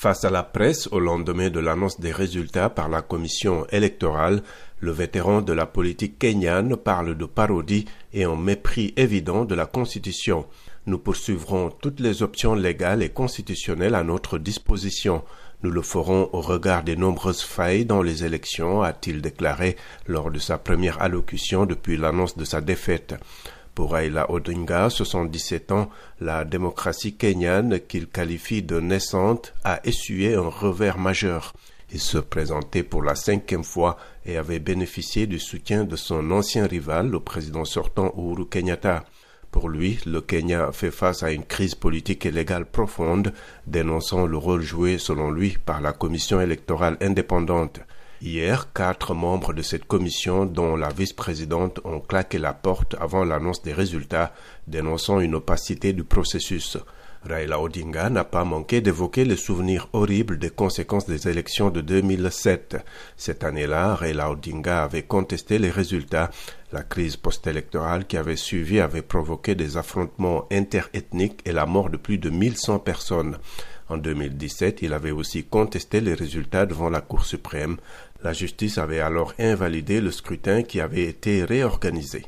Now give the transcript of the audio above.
Face à la presse au lendemain de l'annonce des résultats par la commission électorale, le vétéran de la politique kenyane parle de parodie et en mépris évident de la Constitution. Nous poursuivrons toutes les options légales et constitutionnelles à notre disposition. Nous le ferons au regard des nombreuses failles dans les élections, a-t-il déclaré lors de sa première allocution depuis l'annonce de sa défaite. Pour Raila Odinga, 77 ans, la démocratie kenyane qu'il qualifie de naissante a essuyé un revers majeur. Il se présentait pour la cinquième fois et avait bénéficié du soutien de son ancien rival, le président sortant Uhuru Kenyatta. Pour lui, le Kenya fait face à une crise politique et légale profonde, dénonçant le rôle joué, selon lui, par la commission électorale indépendante. Hier, quatre membres de cette commission, dont la vice-présidente, ont claqué la porte avant l'annonce des résultats, dénonçant une opacité du processus. Raila Odinga n'a pas manqué d'évoquer les souvenirs horribles des conséquences des élections de 2007. Cette année-là, Raila Odinga avait contesté les résultats. La crise post-électorale qui avait suivi avait provoqué des affrontements interethniques et la mort de plus de 1100 personnes. En 2017, il avait aussi contesté les résultats devant la Cour suprême. La justice avait alors invalidé le scrutin qui avait été réorganisé.